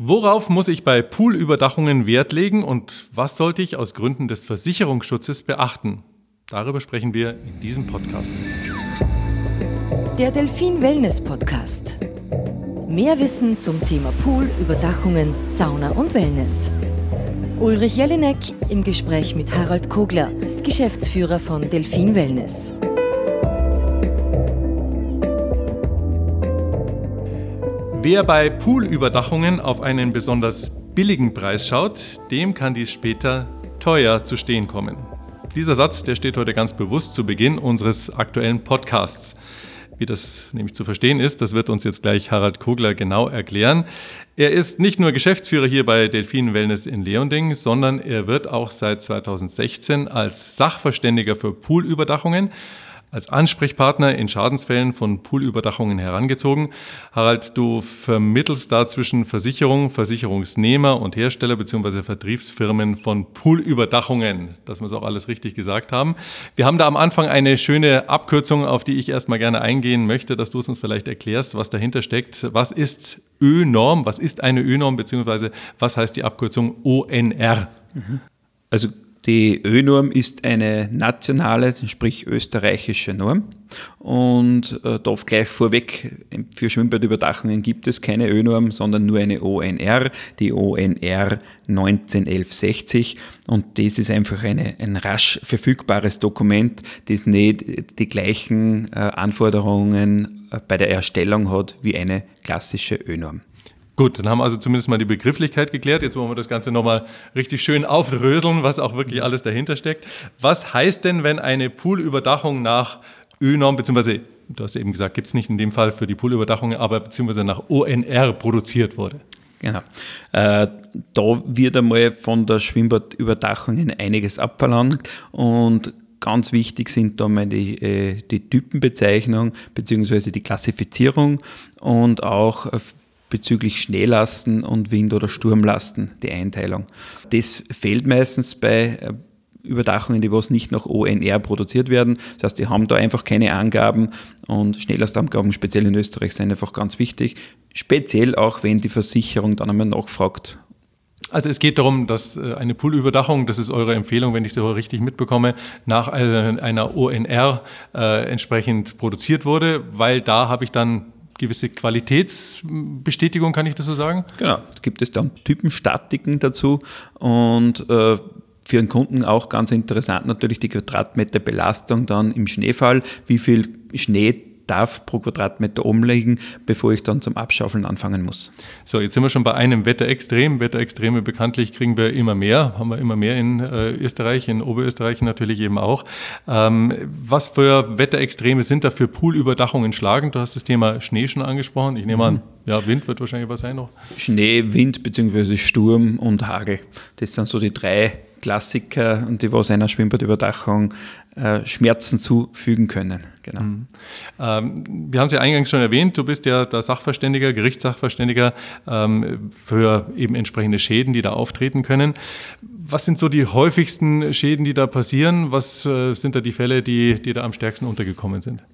Worauf muss ich bei Poolüberdachungen Wert legen und was sollte ich aus Gründen des Versicherungsschutzes beachten? Darüber sprechen wir in diesem Podcast. Der Delfin Wellness Podcast. Mehr Wissen zum Thema Poolüberdachungen, Sauna und Wellness. Ulrich Jelinek im Gespräch mit Harald Kogler, Geschäftsführer von Delfin Wellness. Wer bei Poolüberdachungen auf einen besonders billigen Preis schaut, dem kann dies später teuer zu stehen kommen. Dieser Satz, der steht heute ganz bewusst zu Beginn unseres aktuellen Podcasts. Wie das nämlich zu verstehen ist, das wird uns jetzt gleich Harald Kogler genau erklären. Er ist nicht nur Geschäftsführer hier bei Delfinen Wellness in Leonding, sondern er wird auch seit 2016 als Sachverständiger für Poolüberdachungen als Ansprechpartner in Schadensfällen von Poolüberdachungen herangezogen. Harald, du vermittelst da zwischen Versicherung, Versicherungsnehmer und Hersteller bzw. Vertriebsfirmen von Poolüberdachungen, dass wir es auch alles richtig gesagt haben. Wir haben da am Anfang eine schöne Abkürzung, auf die ich erstmal gerne eingehen möchte, dass du es uns vielleicht erklärst, was dahinter steckt. Was ist Ö-Norm? Was ist eine Ö-Norm bzw. was heißt die Abkürzung ONR? Also die Ö-Norm ist eine nationale, sprich österreichische Norm. Und äh, darf gleich vorweg, für Schwimmbadüberdachungen gibt es keine Ö-Norm, sondern nur eine ONR, die ONR 191160. Und das ist einfach eine, ein rasch verfügbares Dokument, das nicht die gleichen äh, Anforderungen äh, bei der Erstellung hat wie eine klassische Ö-Norm. Gut, dann haben wir also zumindest mal die Begrifflichkeit geklärt. Jetzt wollen wir das Ganze nochmal richtig schön aufdröseln, was auch wirklich alles dahinter steckt. Was heißt denn, wenn eine Poolüberdachung nach ÖNORM, beziehungsweise, du hast eben gesagt, gibt es nicht in dem Fall für die Poolüberdachung, aber beziehungsweise nach ONR produziert wurde? Genau. Äh, da wird einmal von der Schwimmbadüberdachung einiges abverlangt und Ganz wichtig sind da mal die, äh, die Typenbezeichnung bzw. die Klassifizierung und auch bezüglich Schneelasten und Wind- oder Sturmlasten, die Einteilung. Das fehlt meistens bei äh, Überdachungen, die was nicht nach ONR produziert werden. Das heißt, die haben da einfach keine Angaben und Schnellastangaben, speziell in Österreich, sind einfach ganz wichtig. Speziell auch, wenn die Versicherung dann einmal nachfragt. Also es geht darum, dass äh, eine Poolüberdachung, das ist eure Empfehlung, wenn ich sie richtig mitbekomme, nach einer ONR äh, entsprechend produziert wurde, weil da habe ich dann gewisse Qualitätsbestätigung, kann ich das so sagen? Genau, gibt es dann Typenstatiken dazu und äh, für den Kunden auch ganz interessant natürlich die Quadratmeterbelastung dann im Schneefall, wie viel Schnee darf pro Quadratmeter umlegen, bevor ich dann zum Abschaufeln anfangen muss. So, jetzt sind wir schon bei einem Wetterextrem. Wetterextreme bekanntlich kriegen wir immer mehr, haben wir immer mehr in äh, Österreich, in Oberösterreich natürlich eben auch. Ähm, was für Wetterextreme sind da für Poolüberdachungen schlagend? Du hast das Thema Schnee schon angesprochen. Ich nehme an, mhm. ja, Wind wird wahrscheinlich was sein noch. Schnee, Wind bzw. Sturm und Hagel. Das sind so die drei Klassiker und die was einer Schwimmbadüberdachung äh, Schmerzen zufügen können. Genau. Mhm. Ähm, wir haben es ja eingangs schon erwähnt, du bist ja der Sachverständiger, Gerichtssachverständiger ähm, für eben entsprechende Schäden, die da auftreten können. Was sind so die häufigsten Schäden, die da passieren? Was äh, sind da die Fälle, die, die da am stärksten untergekommen sind?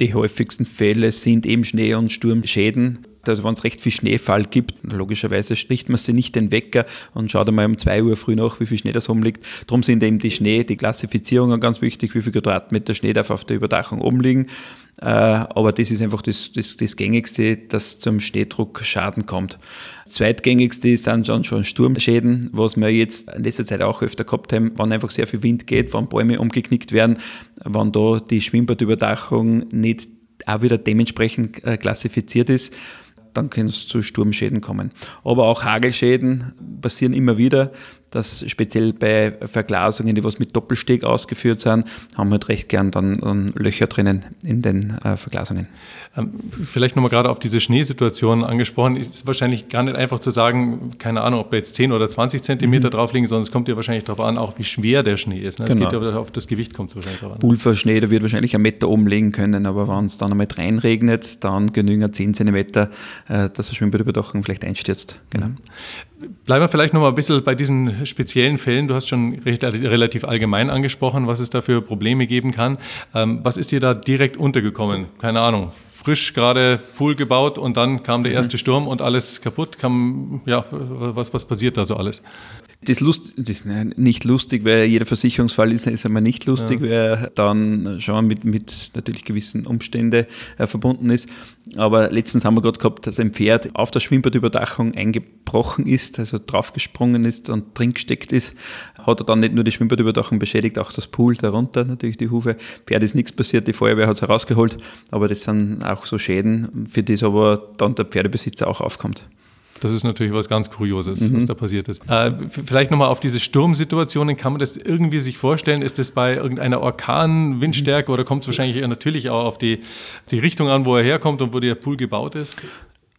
Die häufigsten Fälle sind eben Schnee- und Sturmschäden also wenn es recht viel Schneefall gibt, logischerweise spricht man sie nicht den Wecker und schaut einmal um 2 Uhr früh nach, wie viel Schnee das rumliegt. Darum sind eben die Schnee, die Klassifizierungen ganz wichtig, wie viel Quadratmeter Schnee darf auf der Überdachung umliegen. Äh, aber das ist einfach das, das, das Gängigste, dass zum Schneedruck Schaden kommt. Zweitgängigste sind dann schon Sturmschäden, was wir jetzt in letzter Zeit auch öfter gehabt haben, wenn einfach sehr viel Wind geht, wenn Bäume umgeknickt werden, wenn da die Schwimmbadüberdachung nicht auch wieder dementsprechend äh, klassifiziert ist dann kann es zu Sturmschäden kommen. Aber auch Hagelschäden passieren immer wieder dass speziell bei Verglasungen, die was mit Doppelsteg ausgeführt sind, haben wir halt recht gern dann, dann Löcher drinnen in den äh, Verglasungen. Ähm, vielleicht nochmal gerade auf diese Schneesituation angesprochen. Ist wahrscheinlich gar nicht einfach zu sagen, keine Ahnung, ob da jetzt 10 oder 20 Zentimeter mhm. drauf liegen, sondern es kommt ja wahrscheinlich darauf an, auch wie schwer der Schnee ist. Ne? Es genau. geht ja auf das Gewicht kommt es wahrscheinlich drauf an. Pulverschnee, der wird wahrscheinlich einen Meter umlegen können, aber wenn es dann einmal reinregnet, dann genügen 10 Zentimeter, äh, dass der Schwimmbadüberdachung vielleicht einstürzt. Genau. Mhm. Bleiben wir vielleicht noch mal ein bisschen bei diesen speziellen Fällen. Du hast schon recht, relativ allgemein angesprochen, was es da für Probleme geben kann. Ähm, was ist dir da direkt untergekommen? Keine Ahnung, frisch gerade Pool gebaut und dann kam der erste Sturm und alles kaputt. Kam, ja, was, was passiert da so alles? Das, Lust, das ist nicht lustig, weil jeder Versicherungsfall ist, ist einmal nicht lustig, ja. weil er dann schon mit, mit natürlich gewissen Umständen äh, verbunden ist. Aber letztens haben wir gerade gehabt, dass ein Pferd auf der Schwimmbadüberdachung eingebrochen ist, also draufgesprungen ist und drin gesteckt ist. Hat er dann nicht nur die Schwimmbadüberdachung beschädigt, auch das Pool darunter, natürlich die Hufe. Pferd ist nichts passiert, die Feuerwehr hat es herausgeholt, aber das sind auch so Schäden, für das aber dann der Pferdebesitzer auch aufkommt. Das ist natürlich was ganz Kurioses, mhm. was da passiert ist. Äh, vielleicht nochmal auf diese Sturmsituationen. Kann man das irgendwie sich vorstellen? Ist das bei irgendeiner Orkan-Windstärke oder kommt es wahrscheinlich natürlich auch auf die, die Richtung an, wo er herkommt und wo der Pool gebaut ist?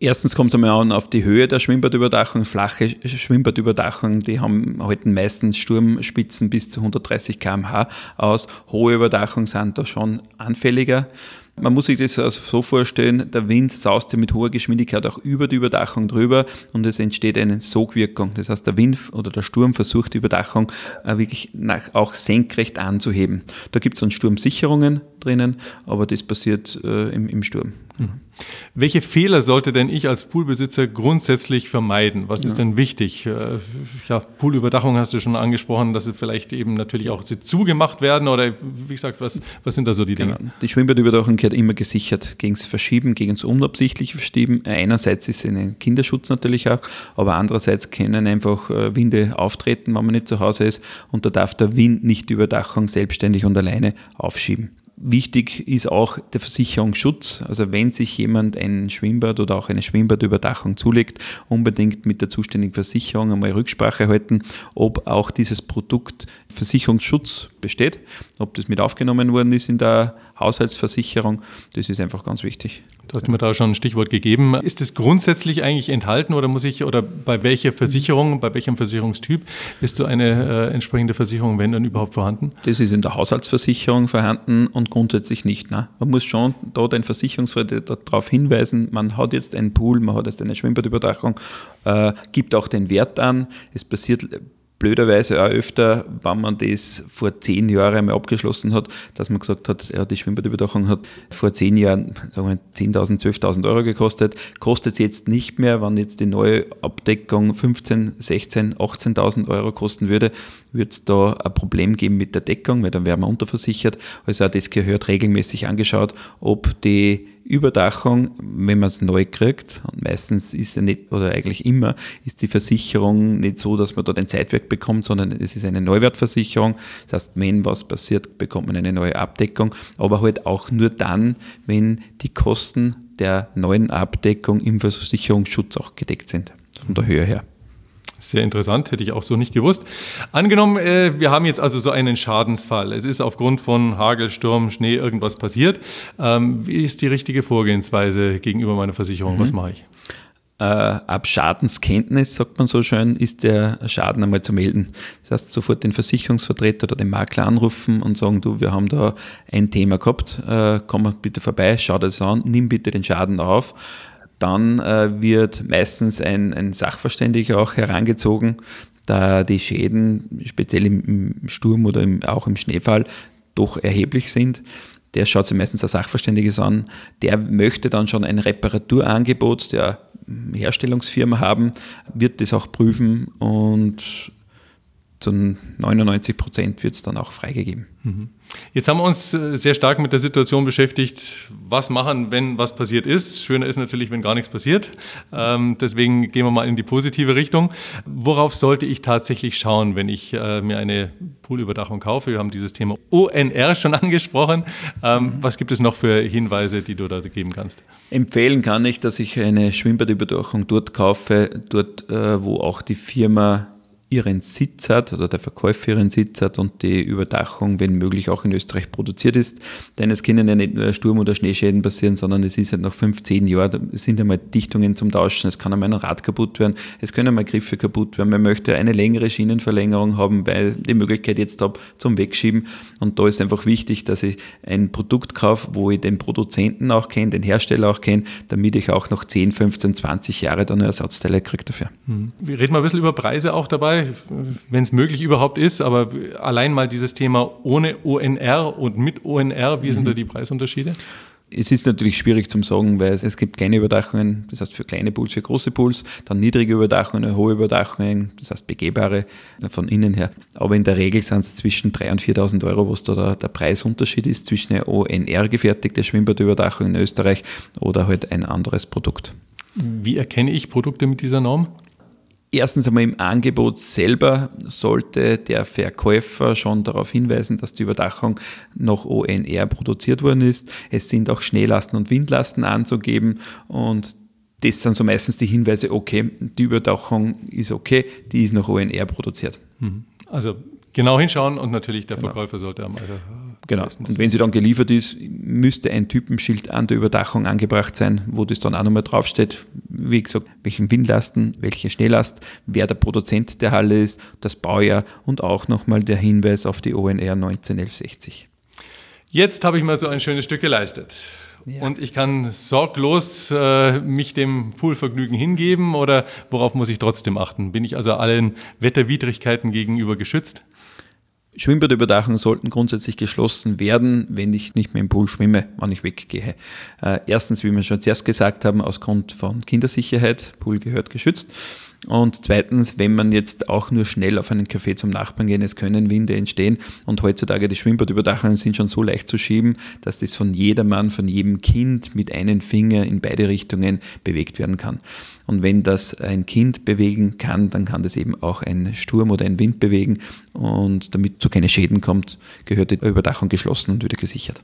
Erstens kommt es einmal an auf die Höhe der Schwimmbadüberdachung. Flache Schwimmbadüberdachung, die haben halten meistens Sturmspitzen bis zu 130 km/h aus. Hohe Überdachung sind da schon anfälliger. Man muss sich das also so vorstellen, der Wind saust ja mit hoher Geschwindigkeit auch über die Überdachung drüber und es entsteht eine Sogwirkung. Das heißt, der Wind oder der Sturm versucht die Überdachung äh, wirklich nach, auch senkrecht anzuheben. Da gibt es dann Sturmsicherungen drinnen, aber das passiert äh, im, im Sturm. Mhm. Welche Fehler sollte denn ich als Poolbesitzer grundsätzlich vermeiden? Was ist ja. denn wichtig? Äh, ja, Poolüberdachung hast du schon angesprochen, dass sie vielleicht eben natürlich auch zugemacht werden oder wie gesagt, was, was sind da so die Dinge? Genau. Die Schwimmbadüberdachung gehört immer gesichert gegen das Verschieben, gegen das unabsichtliche Verschieben. Einerseits ist es ein Kinderschutz natürlich auch, aber andererseits können einfach äh, Winde auftreten, wenn man nicht zu Hause ist und da darf der Wind nicht die Überdachung selbstständig und alleine aufschieben. Wichtig ist auch der Versicherungsschutz. Also wenn sich jemand ein Schwimmbad oder auch eine Schwimmbadüberdachung zulegt, unbedingt mit der zuständigen Versicherung einmal Rücksprache halten, ob auch dieses Produkt Versicherungsschutz besteht, ob das mit aufgenommen worden ist in der Haushaltsversicherung. Das ist einfach ganz wichtig. Du hast mir da schon ein Stichwort gegeben. Ist es grundsätzlich eigentlich enthalten oder muss ich, oder bei welcher Versicherung, bei welchem Versicherungstyp ist so eine äh, entsprechende Versicherung, wenn dann überhaupt vorhanden? Das ist in der Haushaltsversicherung vorhanden und grundsätzlich nicht. Ne? Man muss schon da den Versicherungsvertreter darauf hinweisen, man hat jetzt einen Pool, man hat jetzt eine Schwimmbadüberdachung, äh, gibt auch den Wert an. Es passiert blöderweise auch öfter, wenn man das vor zehn Jahren mal abgeschlossen hat, dass man gesagt hat, ja, die Schwimmbadüberdachung hat vor zehn Jahren, sagen wir, 10.000, 12.000 Euro gekostet, kostet es jetzt nicht mehr, wenn jetzt die neue Abdeckung 15, 16, 18.000 Euro kosten würde, würde es da ein Problem geben mit der Deckung, weil dann wären wir unterversichert. Also auch das gehört regelmäßig angeschaut, ob die Überdachung, wenn man es neu kriegt, und meistens ist ja nicht, oder eigentlich immer, ist die Versicherung nicht so, dass man dort ein Zeitwerk bekommt, sondern es ist eine Neuwertversicherung. Das heißt, wenn was passiert, bekommt man eine neue Abdeckung, aber halt auch nur dann, wenn die Kosten der neuen Abdeckung im Versicherungsschutz auch gedeckt sind, von der Höhe her. Sehr interessant, hätte ich auch so nicht gewusst. Angenommen, äh, wir haben jetzt also so einen Schadensfall. Es ist aufgrund von Hagel, Sturm, Schnee irgendwas passiert. Ähm, wie ist die richtige Vorgehensweise gegenüber meiner Versicherung? Mhm. Was mache ich? Äh, ab Schadenskenntnis, sagt man so schön, ist der Schaden einmal zu melden. Das heißt, sofort den Versicherungsvertreter oder den Makler anrufen und sagen, du, wir haben da ein Thema gehabt, äh, komm bitte vorbei, schau das an, nimm bitte den Schaden auf dann äh, wird meistens ein, ein Sachverständiger auch herangezogen, da die Schäden, speziell im, Sturm oder im, auch im Schneefall, doch erheblich sind. Der schaut sich meistens ein Sachverständiges an. Der möchte dann schon ein Reparaturangebot der Herstellungsfirma haben, wird das auch prüfen und zu 99 Prozent wird es dann auch freigegeben. Mhm. Jetzt haben wir uns äh, sehr stark mit der Situation beschäftigt, was machen, wenn was passiert ist. Schöner ist natürlich, wenn gar nichts passiert. Ähm, deswegen gehen wir mal in die positive Richtung. Worauf sollte ich tatsächlich schauen, wenn ich äh, mir eine Poolüberdachung kaufe? Wir haben dieses Thema ONR schon angesprochen. Ähm, mhm. Was gibt es noch für Hinweise, die du da geben kannst? Empfehlen kann ich, dass ich eine Schwimmbadüberdachung dort kaufe, dort, äh, wo auch die Firma ihren Sitz hat oder der Verkäufer ihren Sitz hat und die Überdachung, wenn möglich, auch in Österreich produziert ist. Denn es können ja nicht nur Sturm- oder Schneeschäden passieren, sondern es ist halt nach fünf, zehn Jahren, sind einmal Dichtungen zum Tauschen, es kann einmal ein Rad kaputt werden, es können einmal Griffe kaputt werden, man möchte eine längere Schienenverlängerung haben, weil die Möglichkeit jetzt habe zum Wegschieben. Und da ist einfach wichtig, dass ich ein Produkt kaufe, wo ich den Produzenten auch kenne, den Hersteller auch kenne, damit ich auch noch 10, 15, 20 Jahre dann Ersatzteile kriege dafür. Mhm. Wir reden mal ein bisschen über Preise auch dabei wenn es möglich überhaupt ist, aber allein mal dieses Thema ohne ONR und mit ONR, wie sind mhm. da die Preisunterschiede? Es ist natürlich schwierig zum sagen, weil es gibt kleine Überdachungen, das heißt für kleine Pools, für große Pools, dann niedrige Überdachungen, hohe Überdachungen, das heißt begehbare von innen her. Aber in der Regel sind es zwischen 3.000 und 4.000 Euro, was da der, der Preisunterschied ist zwischen einer ONR gefertigte Schwimmbadüberdachung in Österreich oder halt ein anderes Produkt. Wie erkenne ich Produkte mit dieser Norm? Erstens einmal im Angebot selber sollte der Verkäufer schon darauf hinweisen, dass die Überdachung nach ONR produziert worden ist. Es sind auch Schneelasten und Windlasten anzugeben und das sind so meistens die Hinweise, okay, die Überdachung ist okay, die ist nach ONR produziert. Mhm. Also genau hinschauen und natürlich der genau. Verkäufer sollte am Alter Genau. Und wenn sie dann geliefert ist, müsste ein Typenschild an der Überdachung angebracht sein, wo das dann auch nochmal draufsteht, wie gesagt, welchen Windlasten, welche Schnelllast, wer der Produzent der Halle ist, das Baujahr und auch nochmal der Hinweis auf die ONR 191160. Jetzt habe ich mal so ein schönes Stück geleistet. Ja. Und ich kann sorglos äh, mich dem Poolvergnügen hingeben oder worauf muss ich trotzdem achten? Bin ich also allen Wetterwidrigkeiten gegenüber geschützt? Schwimmbadüberdachungen sollten grundsätzlich geschlossen werden, wenn ich nicht mehr im Pool schwimme, wann ich weggehe. Äh, erstens, wie wir schon zuerst gesagt haben, aus Grund von Kindersicherheit, Pool gehört geschützt. Und zweitens, wenn man jetzt auch nur schnell auf einen Café zum Nachbarn gehen, es können Winde entstehen und heutzutage die Schwimmbadüberdachungen sind schon so leicht zu schieben, dass das von jedermann, von jedem Kind mit einem Finger in beide Richtungen bewegt werden kann. Und wenn das ein Kind bewegen kann, dann kann das eben auch ein Sturm oder ein Wind bewegen und damit zu keine Schäden kommt, gehört die Überdachung geschlossen und wieder gesichert.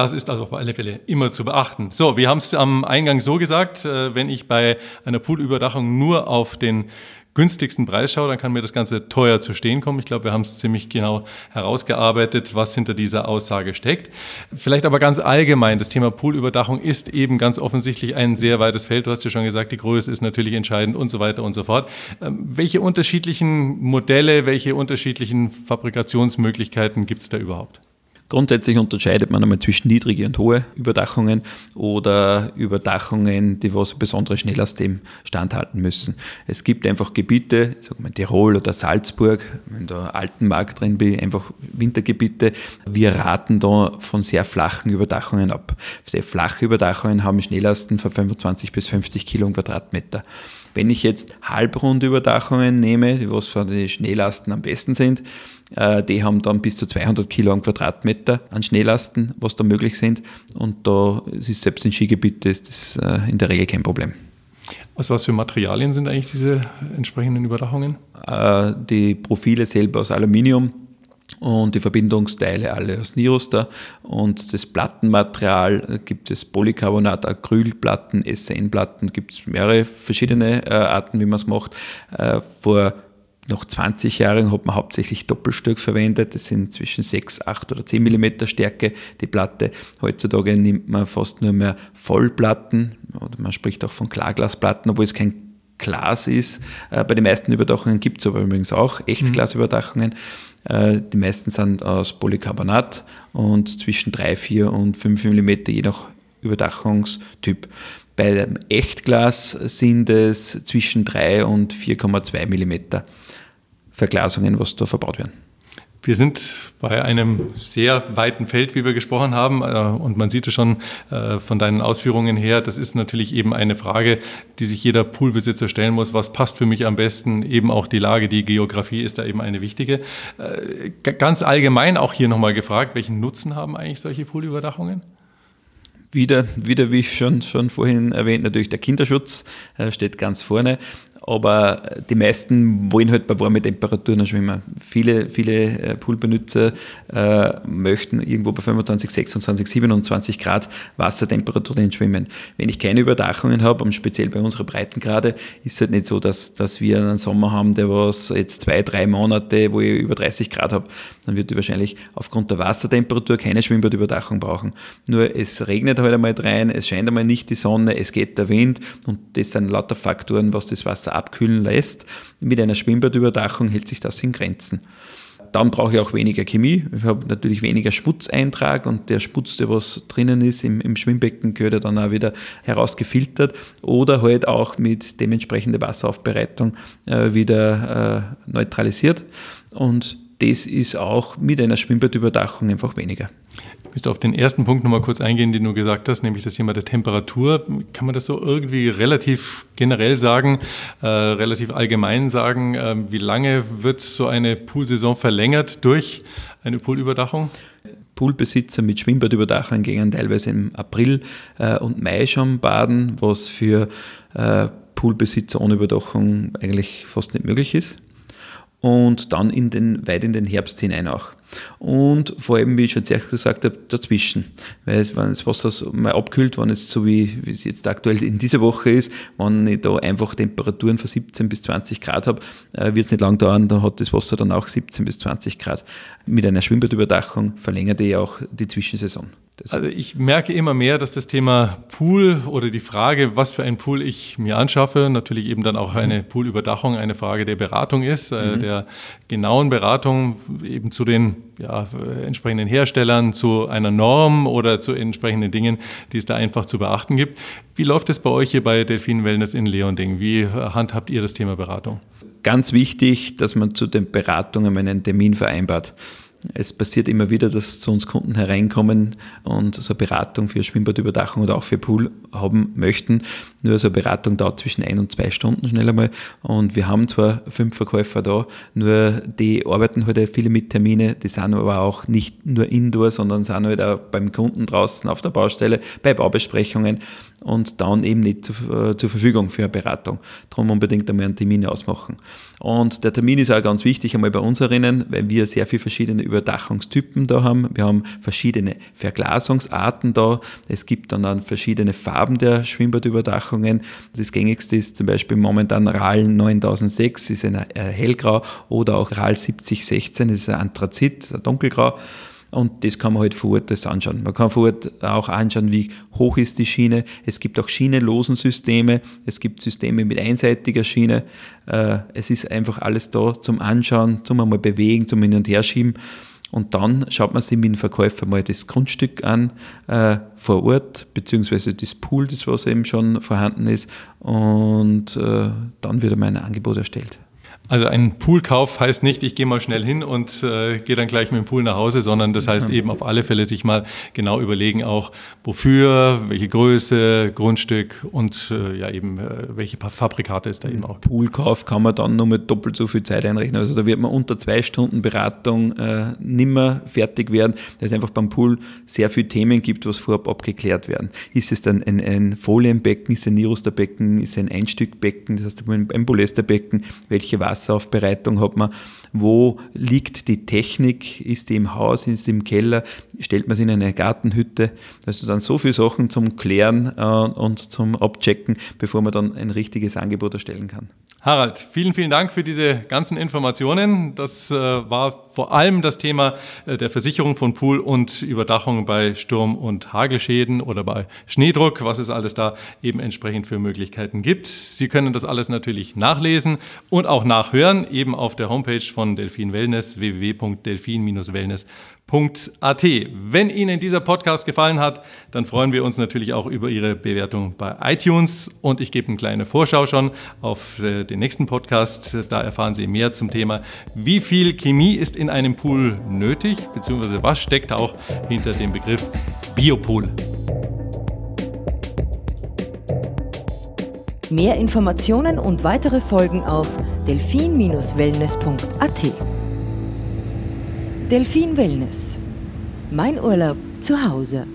Das ist also auf alle Fälle immer zu beachten. So, wir haben es am Eingang so gesagt, äh, wenn ich bei einer Poolüberdachung nur auf den günstigsten Preis schaue, dann kann mir das Ganze teuer zu stehen kommen. Ich glaube, wir haben es ziemlich genau herausgearbeitet, was hinter dieser Aussage steckt. Vielleicht aber ganz allgemein, das Thema Poolüberdachung ist eben ganz offensichtlich ein sehr weites Feld. Du hast ja schon gesagt, die Größe ist natürlich entscheidend und so weiter und so fort. Ähm, welche unterschiedlichen Modelle, welche unterschiedlichen Fabrikationsmöglichkeiten gibt es da überhaupt? Grundsätzlich unterscheidet man einmal zwischen niedrige und hohe Überdachungen oder Überdachungen, die was besondere Schnelllast eben standhalten müssen. Es gibt einfach Gebiete, sagen wir Tirol oder Salzburg, wenn da Altenmarkt drin bin, einfach Wintergebiete. Wir raten da von sehr flachen Überdachungen ab. Sehr flache Überdachungen haben Schnelllasten von 25 bis 50 Kilo Quadratmeter. Wenn ich jetzt halbrunde Überdachungen nehme, die was für die Schneelasten am besten sind, die haben dann bis zu 200 Kilo am Quadratmeter an Schneelasten, was da möglich sind. Und da ist selbst in Skigebieten ist das äh, in der Regel kein Problem. Also was für Materialien sind eigentlich diese entsprechenden Überdachungen? Äh, die Profile selber aus Aluminium und die Verbindungsteile alle aus Niroster und das Plattenmaterial gibt es Polycarbonat, Acrylplatten, SN-Platten, gibt es mehrere verschiedene Arten, wie man es macht. Vor noch 20 Jahren hat man hauptsächlich Doppelstück verwendet. Das sind zwischen 6, 8 oder 10 mm Stärke die Platte. Heutzutage nimmt man fast nur mehr Vollplatten oder man spricht auch von Klarglasplatten, obwohl es kein Glas ist. Äh, bei den meisten Überdachungen gibt es aber übrigens auch Echtglasüberdachungen. Äh, die meisten sind aus Polycarbonat und zwischen 3, 4 und 5 mm je nach Überdachungstyp. Bei dem Echtglas sind es zwischen 3 und 4,2 mm. Verglasungen, was da verbaut werden. Wir sind bei einem sehr weiten Feld, wie wir gesprochen haben. Äh, und man sieht es schon äh, von deinen Ausführungen her, das ist natürlich eben eine Frage, die sich jeder Poolbesitzer stellen muss. Was passt für mich am besten? Eben auch die Lage, die Geografie ist da eben eine wichtige. Äh, ganz allgemein auch hier nochmal gefragt, welchen Nutzen haben eigentlich solche Poolüberdachungen? Wieder, wieder, wie ich schon, schon vorhin erwähnt, natürlich der Kinderschutz steht ganz vorne aber die meisten wollen halt bei warmen Temperaturen schwimmen. Viele, viele äh, Poolbenutzer äh, möchten irgendwo bei 25, 26, 27 Grad Wassertemperaturen schwimmen. Wenn ich keine Überdachungen habe, und speziell bei unserer Breitengrade, ist es halt nicht so, dass, dass wir einen Sommer haben, der was jetzt zwei, drei Monate, wo ich über 30 Grad habe, dann würde ich wahrscheinlich aufgrund der Wassertemperatur keine Schwimmbadüberdachung brauchen. Nur es regnet halt einmal rein, es scheint einmal nicht die Sonne, es geht der Wind und das sind lauter Faktoren, was das Wasser abkühlen lässt. Mit einer Schwimmbadüberdachung hält sich das in Grenzen. Dann brauche ich auch weniger Chemie. Ich habe natürlich weniger Schmutzeintrag und der Schmutz, der was drinnen ist im, im Schwimmbecken, gehört ja dann auch wieder herausgefiltert oder halt auch mit dementsprechender Wasseraufbereitung äh, wieder äh, neutralisiert. Und das ist auch mit einer Schwimmbadüberdachung einfach weniger. Ich möchte auf den ersten Punkt nochmal kurz eingehen, den du gesagt hast, nämlich das Thema der Temperatur. Kann man das so irgendwie relativ generell sagen, äh, relativ allgemein sagen? Äh, wie lange wird so eine Poolsaison verlängert durch eine Poolüberdachung? Poolbesitzer mit Schwimmbadüberdachung gehen teilweise im April äh, und Mai schon baden, was für äh, Poolbesitzer ohne Überdachung eigentlich fast nicht möglich ist. Und dann in den, weit in den Herbst hinein auch und vor allem, wie ich schon zuerst gesagt habe, dazwischen. Weil es, wenn das Wasser so mal abkühlt, wenn es so wie, wie es jetzt aktuell in dieser Woche ist, wenn ich da einfach Temperaturen von 17 bis 20 Grad habe, äh, wird es nicht lang dauern, da hat das Wasser dann auch 17 bis 20 Grad. Mit einer Schwimmbadüberdachung verlängert ich auch die Zwischensaison. Also ich merke immer mehr, dass das Thema Pool oder die Frage, was für ein Pool ich mir anschaffe, natürlich eben dann auch eine Poolüberdachung eine Frage der Beratung ist, äh, mhm. der genauen Beratung eben zu den ja, entsprechenden Herstellern, zu einer Norm oder zu entsprechenden Dingen, die es da einfach zu beachten gibt. Wie läuft es bei euch hier bei Delfin Wellness in Leonding? Wie handhabt ihr das Thema Beratung? Ganz wichtig, dass man zu den Beratungen einen Termin vereinbart. Es passiert immer wieder, dass zu uns Kunden hereinkommen und so eine Beratung für Schwimmbadüberdachung oder auch für Pool haben möchten. Nur so eine Beratung dauert zwischen ein und zwei Stunden schnell einmal. Und wir haben zwar fünf Verkäufer da, nur die arbeiten halt viele mit Termine, die sind aber auch nicht nur indoor, sondern sind halt auch beim Kunden draußen auf der Baustelle, bei Baubesprechungen und dann eben nicht zu, äh, zur Verfügung für eine Beratung. Darum unbedingt einmal einen Termin ausmachen. Und der Termin ist auch ganz wichtig einmal bei uns weil wir sehr viele verschiedene Überdachungstypen da haben. Wir haben verschiedene Verglasungsarten da. Es gibt dann, dann verschiedene Farben der Schwimmbadüberdachungen. Das gängigste ist zum Beispiel momentan RAL 9006, ist ein äh, hellgrau oder auch RAL 7016, das ist ein Anthrazit, ein dunkelgrau. Und das kann man halt vor Ort das anschauen. Man kann vor Ort auch anschauen, wie hoch ist die Schiene. Es gibt auch schienenlosen Systeme. Es gibt Systeme mit einseitiger Schiene. Äh, es ist einfach alles da zum Anschauen, zum einmal bewegen, zum Hin- und Herschieben. Und dann schaut man sich mit dem Verkäufer mal das Grundstück an äh, vor Ort, beziehungsweise das Pool, das was eben schon vorhanden ist. Und äh, dann wird einmal ein Angebot erstellt. Also ein Poolkauf heißt nicht, ich gehe mal schnell hin und äh, gehe dann gleich mit dem Pool nach Hause, sondern das heißt eben auf alle Fälle sich mal genau überlegen auch, wofür, welche Größe, Grundstück und äh, ja eben äh, welche Fabrikate es da eben auch gibt. Poolkauf kann man dann nur mit doppelt so viel Zeit einrechnen. Also da wird man unter zwei Stunden Beratung äh, nimmer fertig werden, weil es einfach beim Pool sehr viele Themen gibt, was vorab abgeklärt werden. Ist es dann ein, ein Folienbecken, ist es ein Nirusterbecken, ist es ein Einstückbecken, das heißt ein Polyesterbecken, welche Wasser Wasseraufbereitung hat man, wo liegt die Technik, ist die im Haus, ist die im Keller, stellt man sie in eine Gartenhütte. Das sind so viele Sachen zum Klären äh, und zum Abchecken, bevor man dann ein richtiges Angebot erstellen kann. Harald, vielen, vielen Dank für diese ganzen Informationen. Das äh, war vor allem das Thema äh, der Versicherung von Pool und Überdachung bei Sturm- und Hagelschäden oder bei Schneedruck, was es alles da eben entsprechend für Möglichkeiten gibt. Sie können das alles natürlich nachlesen und auch nachhören, eben auf der Homepage von Delfin Wellness, www.delfin-wellness.com www.ftf.at. Wenn Ihnen dieser Podcast gefallen hat, dann freuen wir uns natürlich auch über Ihre Bewertung bei iTunes. Und ich gebe eine kleine Vorschau schon auf äh, den nächsten Podcast. Da erfahren Sie mehr zum Thema, wie viel Chemie ist in einem Pool nötig, beziehungsweise was steckt auch hinter dem Begriff Biopool. Mehr Informationen und weitere Folgen auf delfin-wellness.at. Delfin Wellness. Mein Urlaub zu Hause.